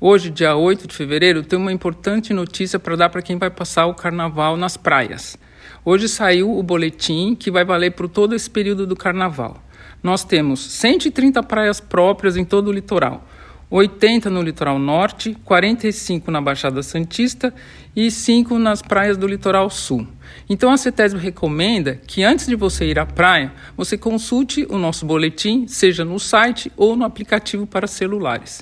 Hoje, dia 8 de fevereiro, tem uma importante notícia para dar para quem vai passar o carnaval nas praias. Hoje saiu o boletim que vai valer por todo esse período do carnaval. Nós temos 130 praias próprias em todo o litoral. 80 no litoral norte, 45 na Baixada Santista e 5 nas praias do litoral sul. Então a CETESB recomenda que antes de você ir à praia, você consulte o nosso boletim, seja no site ou no aplicativo para celulares.